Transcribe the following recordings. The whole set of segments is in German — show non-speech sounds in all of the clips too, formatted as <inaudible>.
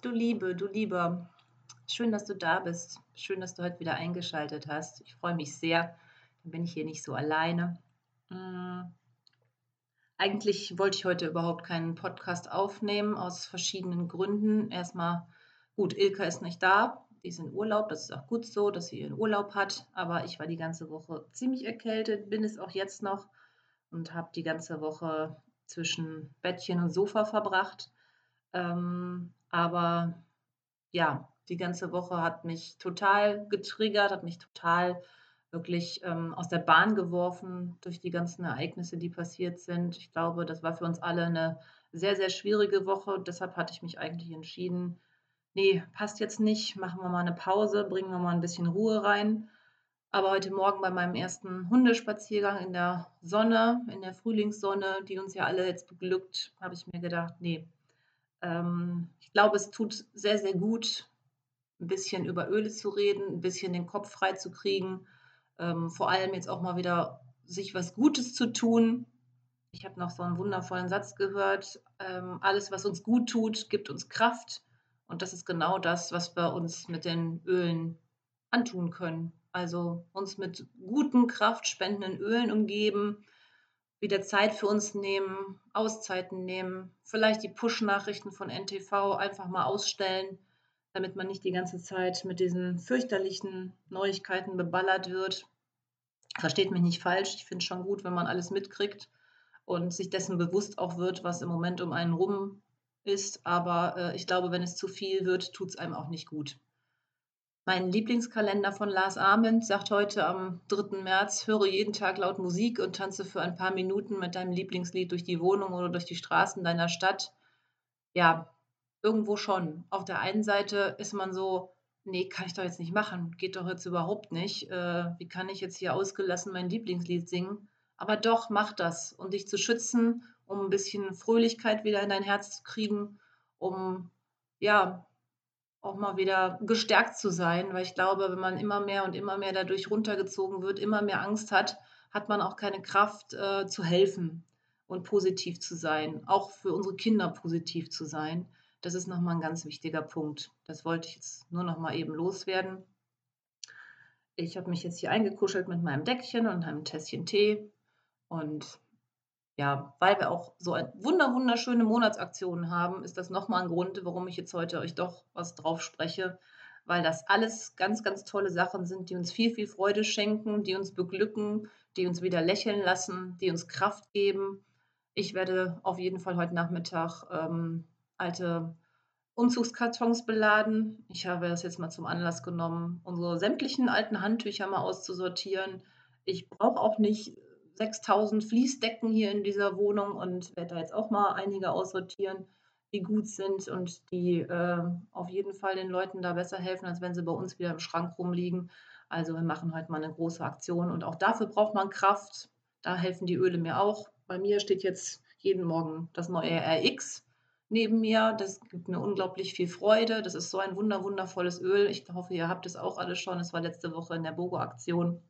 du Liebe, du Lieber, schön, dass du da bist. Schön, dass du heute wieder eingeschaltet hast. Ich freue mich sehr. Dann bin ich hier nicht so alleine. Hm. Eigentlich wollte ich heute überhaupt keinen Podcast aufnehmen, aus verschiedenen Gründen. Erstmal, gut, Ilka ist nicht da. Die ist in Urlaub. Das ist auch gut so, dass sie ihren Urlaub hat. Aber ich war die ganze Woche ziemlich erkältet, bin es auch jetzt noch und habe die ganze Woche zwischen Bettchen und Sofa verbracht ähm, aber ja, die ganze Woche hat mich total getriggert, hat mich total wirklich ähm, aus der Bahn geworfen durch die ganzen Ereignisse, die passiert sind. Ich glaube, das war für uns alle eine sehr, sehr schwierige Woche. Deshalb hatte ich mich eigentlich entschieden, nee, passt jetzt nicht, machen wir mal eine Pause, bringen wir mal ein bisschen Ruhe rein. Aber heute Morgen bei meinem ersten Hundespaziergang in der Sonne, in der Frühlingssonne, die uns ja alle jetzt beglückt, habe ich mir gedacht, nee, ähm, ich glaube, es tut sehr, sehr gut, ein bisschen über Öle zu reden, ein bisschen den Kopf frei zu kriegen, ähm, vor allem jetzt auch mal wieder sich was Gutes zu tun. Ich habe noch so einen wundervollen Satz gehört, ähm, alles, was uns gut tut, gibt uns Kraft. Und das ist genau das, was wir uns mit den Ölen antun können. Also uns mit guten, kraftspendenden Ölen umgeben, wieder Zeit für uns nehmen, Auszeiten nehmen, vielleicht die Push-Nachrichten von NTV einfach mal ausstellen, damit man nicht die ganze Zeit mit diesen fürchterlichen Neuigkeiten beballert wird. Versteht mich nicht falsch, ich finde es schon gut, wenn man alles mitkriegt und sich dessen bewusst auch wird, was im Moment um einen rum ist. Aber äh, ich glaube, wenn es zu viel wird, tut es einem auch nicht gut. Mein Lieblingskalender von Lars Ament sagt heute am 3. März, höre jeden Tag laut Musik und tanze für ein paar Minuten mit deinem Lieblingslied durch die Wohnung oder durch die Straßen deiner Stadt. Ja, irgendwo schon. Auf der einen Seite ist man so, nee, kann ich doch jetzt nicht machen, geht doch jetzt überhaupt nicht. Äh, wie kann ich jetzt hier ausgelassen mein Lieblingslied singen? Aber doch, mach das, um dich zu schützen, um ein bisschen Fröhlichkeit wieder in dein Herz zu kriegen, um ja, auch mal wieder gestärkt zu sein, weil ich glaube, wenn man immer mehr und immer mehr dadurch runtergezogen wird, immer mehr Angst hat, hat man auch keine Kraft äh, zu helfen und positiv zu sein, auch für unsere Kinder positiv zu sein. Das ist nochmal ein ganz wichtiger Punkt. Das wollte ich jetzt nur noch mal eben loswerden. Ich habe mich jetzt hier eingekuschelt mit meinem Deckchen und einem Tässchen Tee und ja, weil wir auch so wunder wunderschöne Monatsaktionen haben, ist das nochmal ein Grund, warum ich jetzt heute euch doch was drauf spreche, weil das alles ganz, ganz tolle Sachen sind, die uns viel, viel Freude schenken, die uns beglücken, die uns wieder lächeln lassen, die uns Kraft geben. Ich werde auf jeden Fall heute Nachmittag ähm, alte Umzugskartons beladen. Ich habe das jetzt mal zum Anlass genommen, unsere sämtlichen alten Handtücher mal auszusortieren. Ich brauche auch nicht 6000 Fließdecken hier in dieser Wohnung und werde da jetzt auch mal einige aussortieren, die gut sind und die äh, auf jeden Fall den Leuten da besser helfen, als wenn sie bei uns wieder im Schrank rumliegen. Also wir machen heute mal eine große Aktion und auch dafür braucht man Kraft. Da helfen die Öle mir auch. Bei mir steht jetzt jeden Morgen das neue RX neben mir. Das gibt mir unglaublich viel Freude. Das ist so ein wunder wundervolles Öl. Ich hoffe, ihr habt es auch alle schon. Es war letzte Woche in der Bogo-Aktion.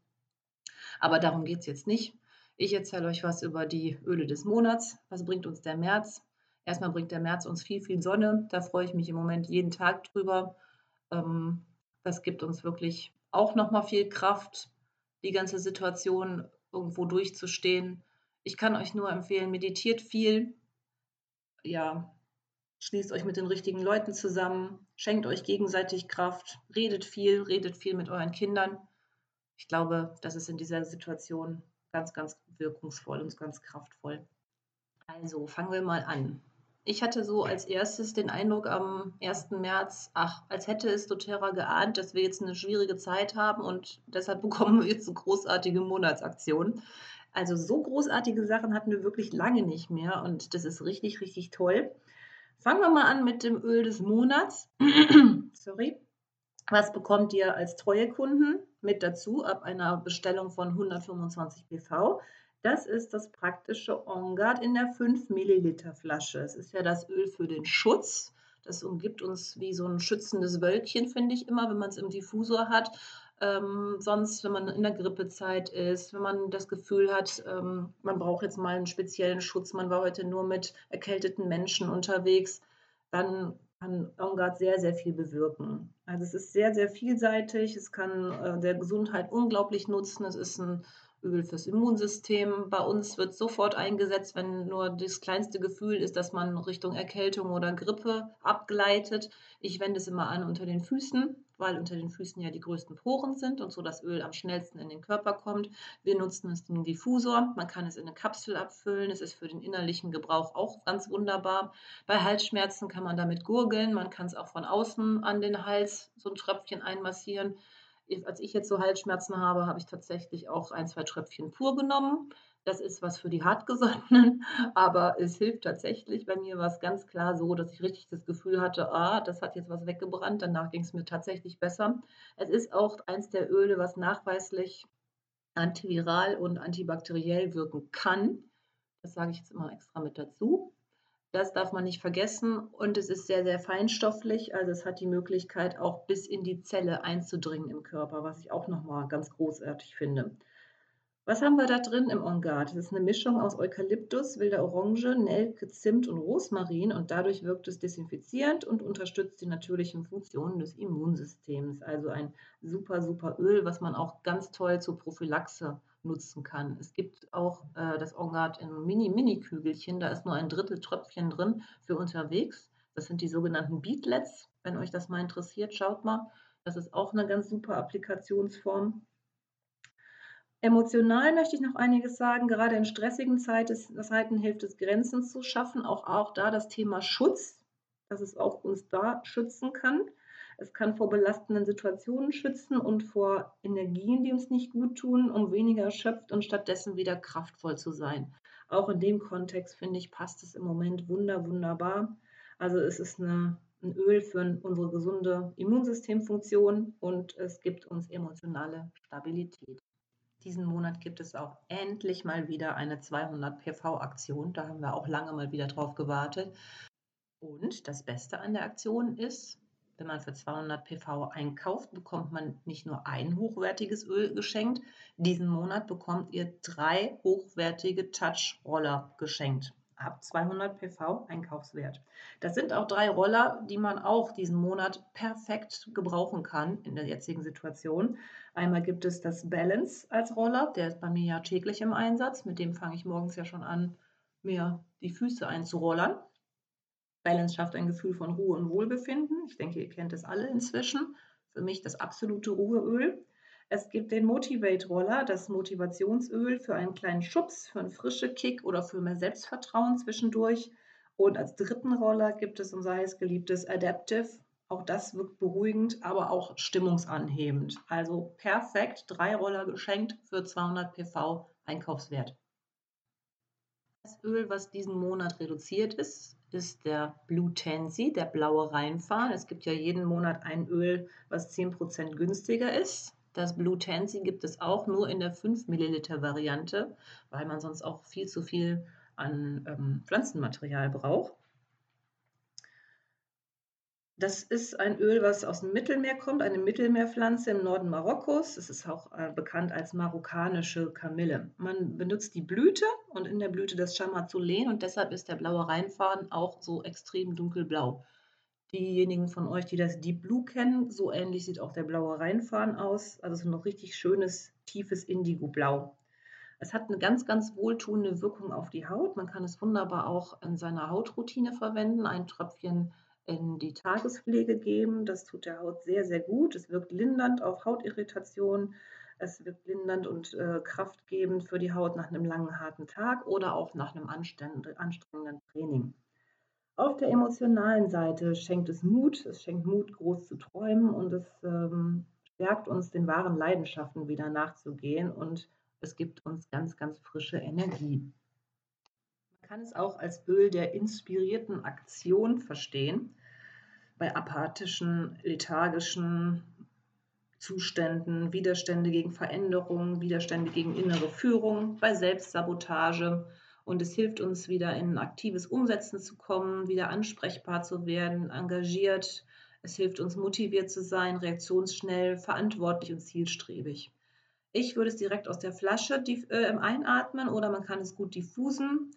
Aber darum geht es jetzt nicht. Ich erzähle euch was über die Öle des Monats. Was bringt uns der März? Erstmal bringt der März uns viel, viel Sonne. Da freue ich mich im Moment jeden Tag drüber. Ähm, das gibt uns wirklich auch nochmal viel Kraft, die ganze Situation irgendwo durchzustehen. Ich kann euch nur empfehlen, meditiert viel. Ja, schließt euch mit den richtigen Leuten zusammen, schenkt euch gegenseitig Kraft, redet viel, redet viel mit euren Kindern. Ich glaube, das ist in dieser Situation ganz, ganz wirkungsvoll und ganz kraftvoll. Also fangen wir mal an. Ich hatte so als erstes den Eindruck am 1. März, ach, als hätte es doTERRA geahnt, dass wir jetzt eine schwierige Zeit haben und deshalb <laughs> bekommen wir jetzt eine großartige Monatsaktion. Also so großartige Sachen hatten wir wirklich lange nicht mehr und das ist richtig, richtig toll. Fangen wir mal an mit dem Öl des Monats. <clears throat> Sorry. Was bekommt ihr als treue Kunden mit dazu ab einer Bestellung von 125 BV? Das ist das praktische OnGuard in der 5 Milliliter Flasche. Es ist ja das Öl für den Schutz. Das umgibt uns wie so ein schützendes Wölkchen, finde ich immer, wenn man es im Diffusor hat. Ähm, sonst, wenn man in der Grippezeit ist, wenn man das Gefühl hat, ähm, man braucht jetzt mal einen speziellen Schutz, man war heute nur mit erkälteten Menschen unterwegs, dann kann OnGuard sehr, sehr viel bewirken. Also es ist sehr, sehr vielseitig, es kann äh, der Gesundheit unglaublich nutzen, es ist ein Öl fürs Immunsystem. Bei uns wird sofort eingesetzt, wenn nur das kleinste Gefühl ist, dass man Richtung Erkältung oder Grippe abgleitet. Ich wende es immer an unter den Füßen, weil unter den Füßen ja die größten Poren sind und so das Öl am schnellsten in den Körper kommt. Wir nutzen es im Diffusor. Man kann es in eine Kapsel abfüllen. Es ist für den innerlichen Gebrauch auch ganz wunderbar. Bei Halsschmerzen kann man damit gurgeln. Man kann es auch von außen an den Hals so ein Tröpfchen einmassieren als ich jetzt so Halsschmerzen habe, habe ich tatsächlich auch ein, zwei Tröpfchen pur genommen. Das ist was für die Hartgesottenen, <laughs> aber es hilft tatsächlich. Bei mir war es ganz klar so, dass ich richtig das Gefühl hatte, ah, das hat jetzt was weggebrannt. Danach ging es mir tatsächlich besser. Es ist auch eins der Öle, was nachweislich antiviral und antibakteriell wirken kann. Das sage ich jetzt immer extra mit dazu. Das darf man nicht vergessen und es ist sehr, sehr feinstofflich. Also es hat die Möglichkeit, auch bis in die Zelle einzudringen im Körper, was ich auch nochmal ganz großartig finde. Was haben wir da drin im On Guard? Das ist eine Mischung aus Eukalyptus, wilder Orange, Nelke, Zimt und Rosmarin und dadurch wirkt es desinfizierend und unterstützt die natürlichen Funktionen des Immunsystems. Also ein super, super Öl, was man auch ganz toll zur Prophylaxe nutzen kann. Es gibt auch äh, das Ongard in Mini-Mini-Kügelchen, da ist nur ein Drittel Tröpfchen drin für unterwegs. Das sind die sogenannten Beatlets. Wenn euch das mal interessiert, schaut mal. Das ist auch eine ganz super Applikationsform. Emotional möchte ich noch einiges sagen. Gerade in stressigen Zeiten hilft es, Grenzen zu schaffen. Auch, auch da das Thema Schutz, dass es auch uns da schützen kann. Es kann vor belastenden Situationen schützen und vor Energien, die uns nicht gut tun, um weniger erschöpft und stattdessen wieder kraftvoll zu sein. Auch in dem Kontext, finde ich, passt es im Moment wunder, wunderbar. Also es ist eine, ein Öl für unsere gesunde Immunsystemfunktion und es gibt uns emotionale Stabilität. Diesen Monat gibt es auch endlich mal wieder eine 200 PV-Aktion. Da haben wir auch lange mal wieder drauf gewartet. Und das Beste an der Aktion ist, wenn man für 200 PV einkauft, bekommt man nicht nur ein hochwertiges Öl geschenkt. Diesen Monat bekommt ihr drei hochwertige Touch-Roller geschenkt. Ab 200 PV Einkaufswert. Das sind auch drei Roller, die man auch diesen Monat perfekt gebrauchen kann in der jetzigen Situation. Einmal gibt es das Balance als Roller, der ist bei mir ja täglich im Einsatz. Mit dem fange ich morgens ja schon an, mir die Füße einzurollern. Balance schafft ein Gefühl von Ruhe und Wohlbefinden. Ich denke, ihr kennt es alle inzwischen. Für mich das absolute Ruheöl. Es gibt den Motivate Roller, das Motivationsöl für einen kleinen Schubs, für einen frischen Kick oder für mehr Selbstvertrauen zwischendurch. Und als dritten Roller gibt es unser heiß geliebtes Adaptive. Auch das wirkt beruhigend, aber auch stimmungsanhebend. Also perfekt, drei Roller geschenkt für 200 PV Einkaufswert. Das Öl, was diesen Monat reduziert ist, ist der Blue Tansy, der blaue Rheinfahren. Es gibt ja jeden Monat ein Öl, was 10% günstiger ist. Das Blue Tansy gibt es auch nur in der 5 Milliliter Variante, weil man sonst auch viel zu viel an ähm, Pflanzenmaterial braucht. Das ist ein Öl, was aus dem Mittelmeer kommt, eine Mittelmeerpflanze im Norden Marokkos. Es ist auch äh, bekannt als marokkanische Kamille. Man benutzt die Blüte und in der Blüte das Chamazolen und deshalb ist der blaue Rheinfaden auch so extrem dunkelblau. Diejenigen von euch, die das Deep Blue kennen, so ähnlich sieht auch der blaue Rheinfaden aus. Also so ein richtig schönes, tiefes Indigo-Blau. Es hat eine ganz, ganz wohltuende Wirkung auf die Haut. Man kann es wunderbar auch in seiner Hautroutine verwenden. Ein Tröpfchen in die Tagespflege geben. Das tut der Haut sehr, sehr gut. Es wirkt lindernd auf Hautirritation. Es wirkt lindernd und äh, kraftgebend für die Haut nach einem langen, harten Tag oder auch nach einem anstrengenden Training. Auf der emotionalen Seite schenkt es Mut, es schenkt Mut, groß zu träumen und es ähm, stärkt uns, den wahren Leidenschaften wieder nachzugehen und es gibt uns ganz, ganz frische Energie kann es auch als Öl der inspirierten Aktion verstehen, bei apathischen, lethargischen Zuständen, Widerstände gegen Veränderungen, Widerstände gegen innere Führung, bei Selbstsabotage. Und es hilft uns wieder in aktives Umsetzen zu kommen, wieder ansprechbar zu werden, engagiert. Es hilft uns motiviert zu sein, reaktionsschnell, verantwortlich und zielstrebig. Ich würde es direkt aus der Flasche äh, einatmen oder man kann es gut diffusen.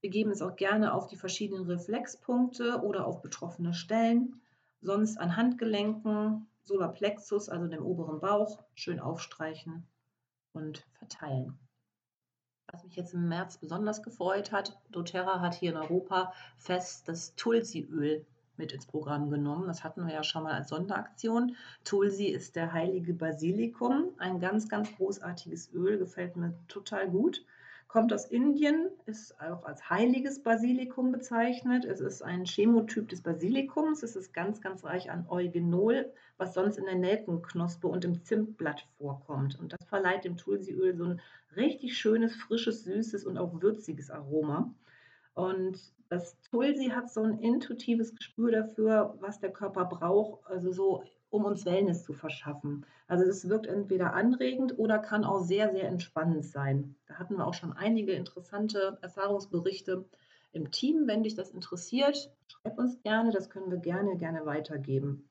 Wir geben es auch gerne auf die verschiedenen Reflexpunkte oder auf betroffene Stellen. Sonst an Handgelenken, Solarplexus, also dem oberen Bauch, schön aufstreichen und verteilen. Was mich jetzt im März besonders gefreut hat, doTERRA hat hier in Europa fest das Tulsi-Öl mit ins Programm genommen. Das hatten wir ja schon mal als Sonderaktion. Tulsi ist der heilige Basilikum, ein ganz, ganz großartiges Öl, gefällt mir total gut. Kommt aus Indien, ist auch als heiliges Basilikum bezeichnet. Es ist ein Chemotyp des Basilikums. Es ist ganz, ganz reich an Eugenol, was sonst in der Nelkenknospe und im Zimtblatt vorkommt. Und das verleiht dem Tulsiöl so ein richtig schönes, frisches, süßes und auch würziges Aroma. Und das Tulsi hat so ein intuitives Gespür dafür, was der Körper braucht, also so, um uns Wellness zu verschaffen. Also es wirkt entweder anregend oder kann auch sehr, sehr entspannend sein. Da hatten wir auch schon einige interessante Erfahrungsberichte im Team. Wenn dich das interessiert, schreib uns gerne, das können wir gerne, gerne weitergeben.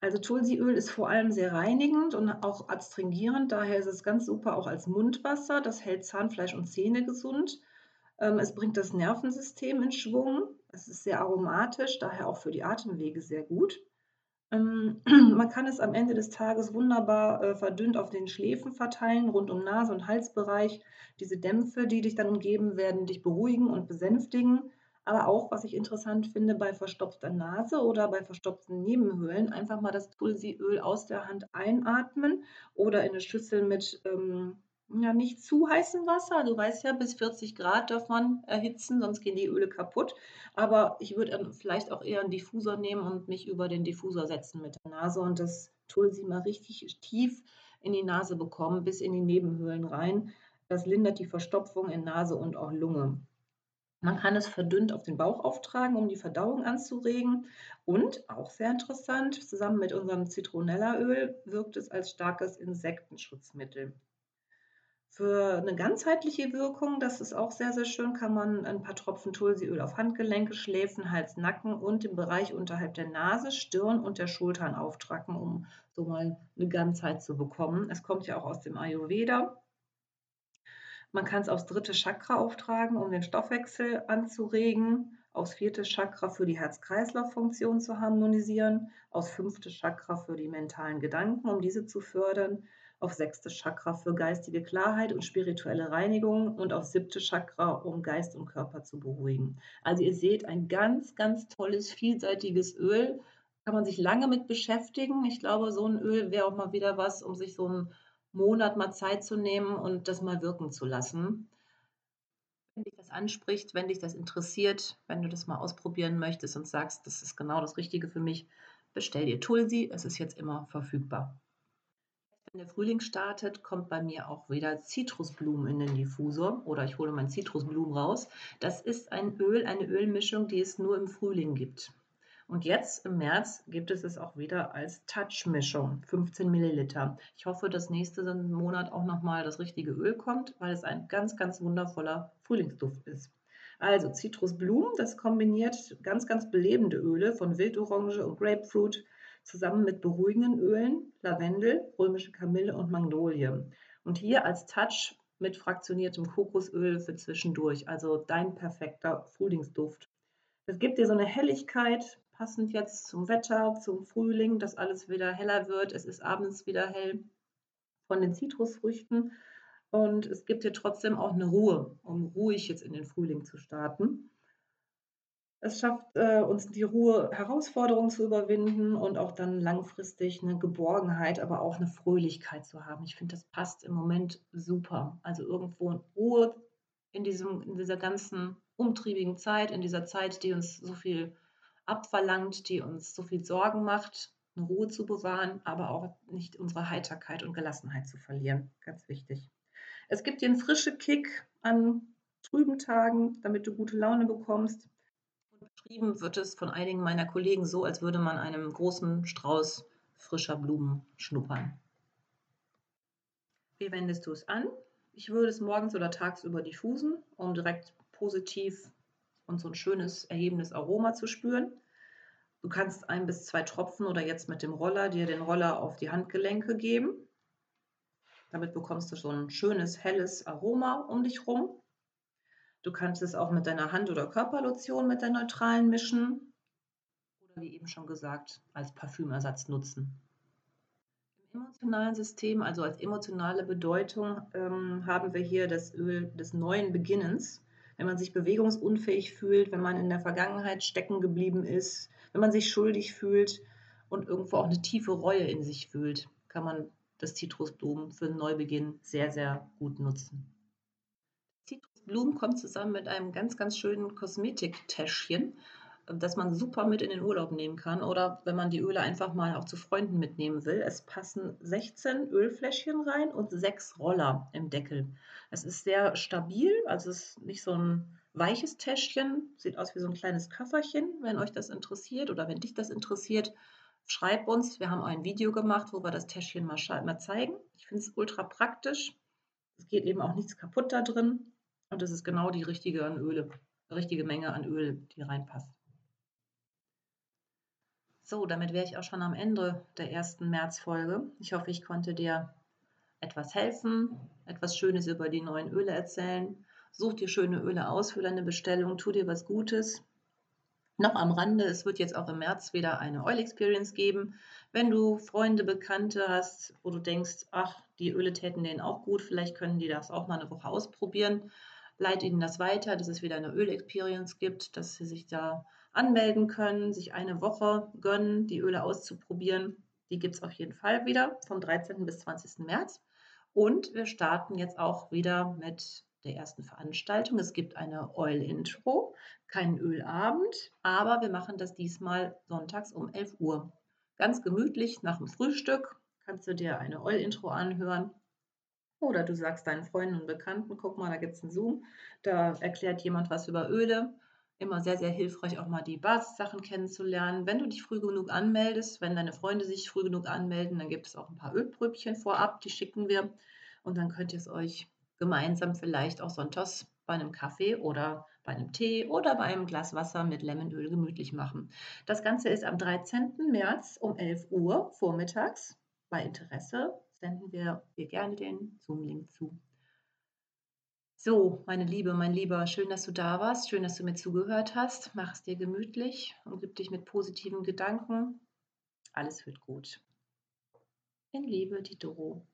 Also Tulsiöl ist vor allem sehr reinigend und auch adstringierend, daher ist es ganz super auch als Mundwasser. Das hält Zahnfleisch und Zähne gesund. Ähm, es bringt das Nervensystem in Schwung. Es ist sehr aromatisch, daher auch für die Atemwege sehr gut. Ähm, <clears throat> man kann es am Ende des Tages wunderbar äh, verdünnt auf den Schläfen verteilen, rund um Nase- und Halsbereich. Diese Dämpfe, die dich dann umgeben, werden dich beruhigen und besänftigen. Aber auch, was ich interessant finde, bei verstopfter Nase oder bei verstopften Nebenhöhlen, einfach mal das Tulsiöl aus der Hand einatmen oder in eine Schüssel mit ähm, ja, nicht zu heißem Wasser. Du weißt ja, bis 40 Grad darf man erhitzen, sonst gehen die Öle kaputt. Aber ich würde vielleicht auch eher einen Diffusor nehmen und mich über den Diffusor setzen mit der Nase und das Tulsi mal richtig tief in die Nase bekommen, bis in die Nebenhöhlen rein. Das lindert die Verstopfung in Nase und auch Lunge. Man kann es verdünnt auf den Bauch auftragen, um die Verdauung anzuregen. Und auch sehr interessant, zusammen mit unserem Zitronellaöl wirkt es als starkes Insektenschutzmittel. Für eine ganzheitliche Wirkung, das ist auch sehr, sehr schön, kann man ein paar Tropfen Tulsiöl auf Handgelenke, Schläfen, Hals, Nacken und im Bereich unterhalb der Nase, Stirn und der Schultern auftragen, um so mal eine Ganzheit zu bekommen. Es kommt ja auch aus dem Ayurveda. Man kann es aufs dritte Chakra auftragen, um den Stoffwechsel anzuregen, aufs vierte Chakra für die Herz-Kreislauf-Funktion zu harmonisieren, aufs fünfte Chakra für die mentalen Gedanken, um diese zu fördern auf sechste Chakra für geistige Klarheit und spirituelle Reinigung und auf siebte Chakra, um Geist und Körper zu beruhigen. Also ihr seht, ein ganz, ganz tolles, vielseitiges Öl. Kann man sich lange mit beschäftigen. Ich glaube, so ein Öl wäre auch mal wieder was, um sich so einen Monat mal Zeit zu nehmen und das mal wirken zu lassen. Wenn dich das anspricht, wenn dich das interessiert, wenn du das mal ausprobieren möchtest und sagst, das ist genau das Richtige für mich, bestell dir Tulsi. Es ist jetzt immer verfügbar. Wenn der Frühling startet, kommt bei mir auch wieder Zitrusblumen in den Diffusor oder ich hole mein Zitrusblumen raus. Das ist ein Öl, eine Ölmischung, die es nur im Frühling gibt. Und jetzt im März gibt es es auch wieder als Touch-Mischung, 15 Milliliter. Ich hoffe, dass nächsten Monat auch nochmal das richtige Öl kommt, weil es ein ganz, ganz wundervoller Frühlingsduft ist. Also Zitrusblumen, das kombiniert ganz, ganz belebende Öle von Wildorange und Grapefruit zusammen mit beruhigenden Ölen, Lavendel, römische Kamille und Magnolie. Und hier als Touch mit fraktioniertem Kokosöl für zwischendurch, also dein perfekter Frühlingsduft. Es gibt dir so eine Helligkeit, passend jetzt zum Wetter, zum Frühling, dass alles wieder heller wird. Es ist abends wieder hell von den Zitrusfrüchten und es gibt dir trotzdem auch eine Ruhe, um ruhig jetzt in den Frühling zu starten. Es schafft äh, uns die Ruhe, Herausforderungen zu überwinden und auch dann langfristig eine Geborgenheit, aber auch eine Fröhlichkeit zu haben. Ich finde, das passt im Moment super. Also irgendwo in Ruhe in, diesem, in dieser ganzen umtriebigen Zeit, in dieser Zeit, die uns so viel abverlangt, die uns so viel Sorgen macht, eine Ruhe zu bewahren, aber auch nicht unsere Heiterkeit und Gelassenheit zu verlieren. Ganz wichtig. Es gibt den frischen Kick an trüben Tagen, damit du gute Laune bekommst. Beschrieben wird es von einigen meiner Kollegen so, als würde man einem großen Strauß frischer Blumen schnuppern. Wie wendest du es an? Ich würde es morgens oder tagsüber diffusen, um direkt positiv und so ein schönes, erhebendes Aroma zu spüren. Du kannst ein bis zwei Tropfen oder jetzt mit dem Roller dir den Roller auf die Handgelenke geben. Damit bekommst du so ein schönes, helles Aroma um dich rum. Du kannst es auch mit deiner Hand- oder Körperlotion mit der neutralen mischen oder wie eben schon gesagt, als Parfümersatz nutzen. Im emotionalen System, also als emotionale Bedeutung, ähm, haben wir hier das Öl des neuen Beginnens. Wenn man sich bewegungsunfähig fühlt, wenn man in der Vergangenheit stecken geblieben ist, wenn man sich schuldig fühlt und irgendwo auch eine tiefe Reue in sich fühlt, kann man das Zitrusblumen für einen Neubeginn sehr, sehr gut nutzen. Zitrusblumen kommt zusammen mit einem ganz, ganz schönen Kosmetiktäschchen, das man super mit in den Urlaub nehmen kann oder wenn man die Öle einfach mal auch zu Freunden mitnehmen will. Es passen 16 Ölfläschchen rein und sechs Roller im Deckel. Es ist sehr stabil, also es ist nicht so ein weiches Täschchen, sieht aus wie so ein kleines Köfferchen, wenn euch das interessiert oder wenn dich das interessiert. Schreib uns, wir haben ein Video gemacht, wo wir das Täschchen mal, mal zeigen. Ich finde es ultra praktisch. Es geht eben auch nichts kaputt da drin. Und es ist genau die richtige an Öle, richtige Menge an Öl, die reinpasst. So, damit wäre ich auch schon am Ende der ersten Märzfolge. Ich hoffe, ich konnte dir etwas helfen, etwas Schönes über die neuen Öle erzählen. Such dir schöne Öle aus für deine Bestellung, tu dir was Gutes. Noch am Rande, es wird jetzt auch im März wieder eine Oil Experience geben. Wenn du Freunde, Bekannte hast, wo du denkst, ach, die Öle täten denen auch gut, vielleicht können die das auch mal eine Woche ausprobieren, leite ihnen das weiter, dass es wieder eine Öl Experience gibt, dass sie sich da anmelden können, sich eine Woche gönnen, die Öle auszuprobieren. Die gibt es auf jeden Fall wieder vom 13. bis 20. März. Und wir starten jetzt auch wieder mit der ersten Veranstaltung. Es gibt eine Oil-Intro, keinen Ölabend, aber wir machen das diesmal sonntags um 11 Uhr. Ganz gemütlich nach dem Frühstück kannst du dir eine Oil-Intro anhören. Oder du sagst deinen Freunden und Bekannten, guck mal, da gibt es einen Zoom, da erklärt jemand was über Öle. Immer sehr, sehr hilfreich, auch mal die Basissachen kennenzulernen. Wenn du dich früh genug anmeldest, wenn deine Freunde sich früh genug anmelden, dann gibt es auch ein paar Ölpröbchen vorab, die schicken wir. Und dann könnt ihr es euch gemeinsam vielleicht auch sonntags bei einem Kaffee oder bei einem Tee oder bei einem Glas Wasser mit Lemonöl gemütlich machen. Das Ganze ist am 13. März um 11 Uhr vormittags. Bei Interesse senden wir dir gerne den Zoom-Link zu. So, meine Liebe, mein Lieber, schön, dass du da warst, schön, dass du mir zugehört hast. Mach es dir gemütlich und gib dich mit positiven Gedanken. Alles wird gut. In Liebe, die Doro.